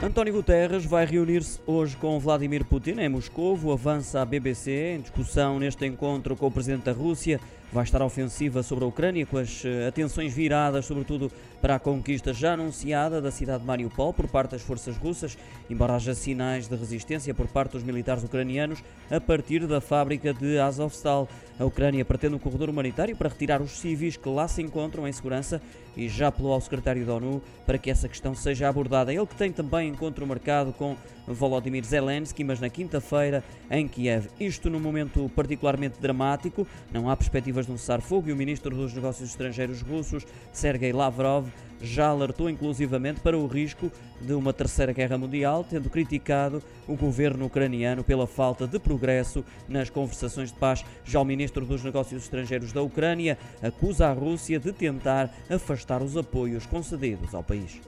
António Guterres vai reunir-se hoje com Vladimir Putin em Moscou. Avança a BBC em discussão neste encontro com o presidente da Rússia. Vai estar ofensiva sobre a Ucrânia, com as eh, atenções viradas, sobretudo, para a conquista já anunciada da cidade de Mariupol por parte das forças russas, embora haja sinais de resistência por parte dos militares ucranianos a partir da fábrica de Azovstal. A Ucrânia pretende um corredor humanitário para retirar os civis que lá se encontram em segurança e já apelou ao secretário da ONU para que essa questão seja abordada. Ele que tem também encontro marcado com Volodymyr Zelensky, mas na quinta-feira em Kiev. Isto num momento particularmente dramático, não há perspectivas de um cessar-fogo e o ministro dos Negócios Estrangeiros russos, Sergei Lavrov, já alertou inclusivamente para o risco de uma terceira guerra mundial, tendo criticado o governo ucraniano pela falta de progresso nas conversações de paz. Já o ministro dos Negócios Estrangeiros da Ucrânia acusa a Rússia de tentar afastar os apoios concedidos ao país.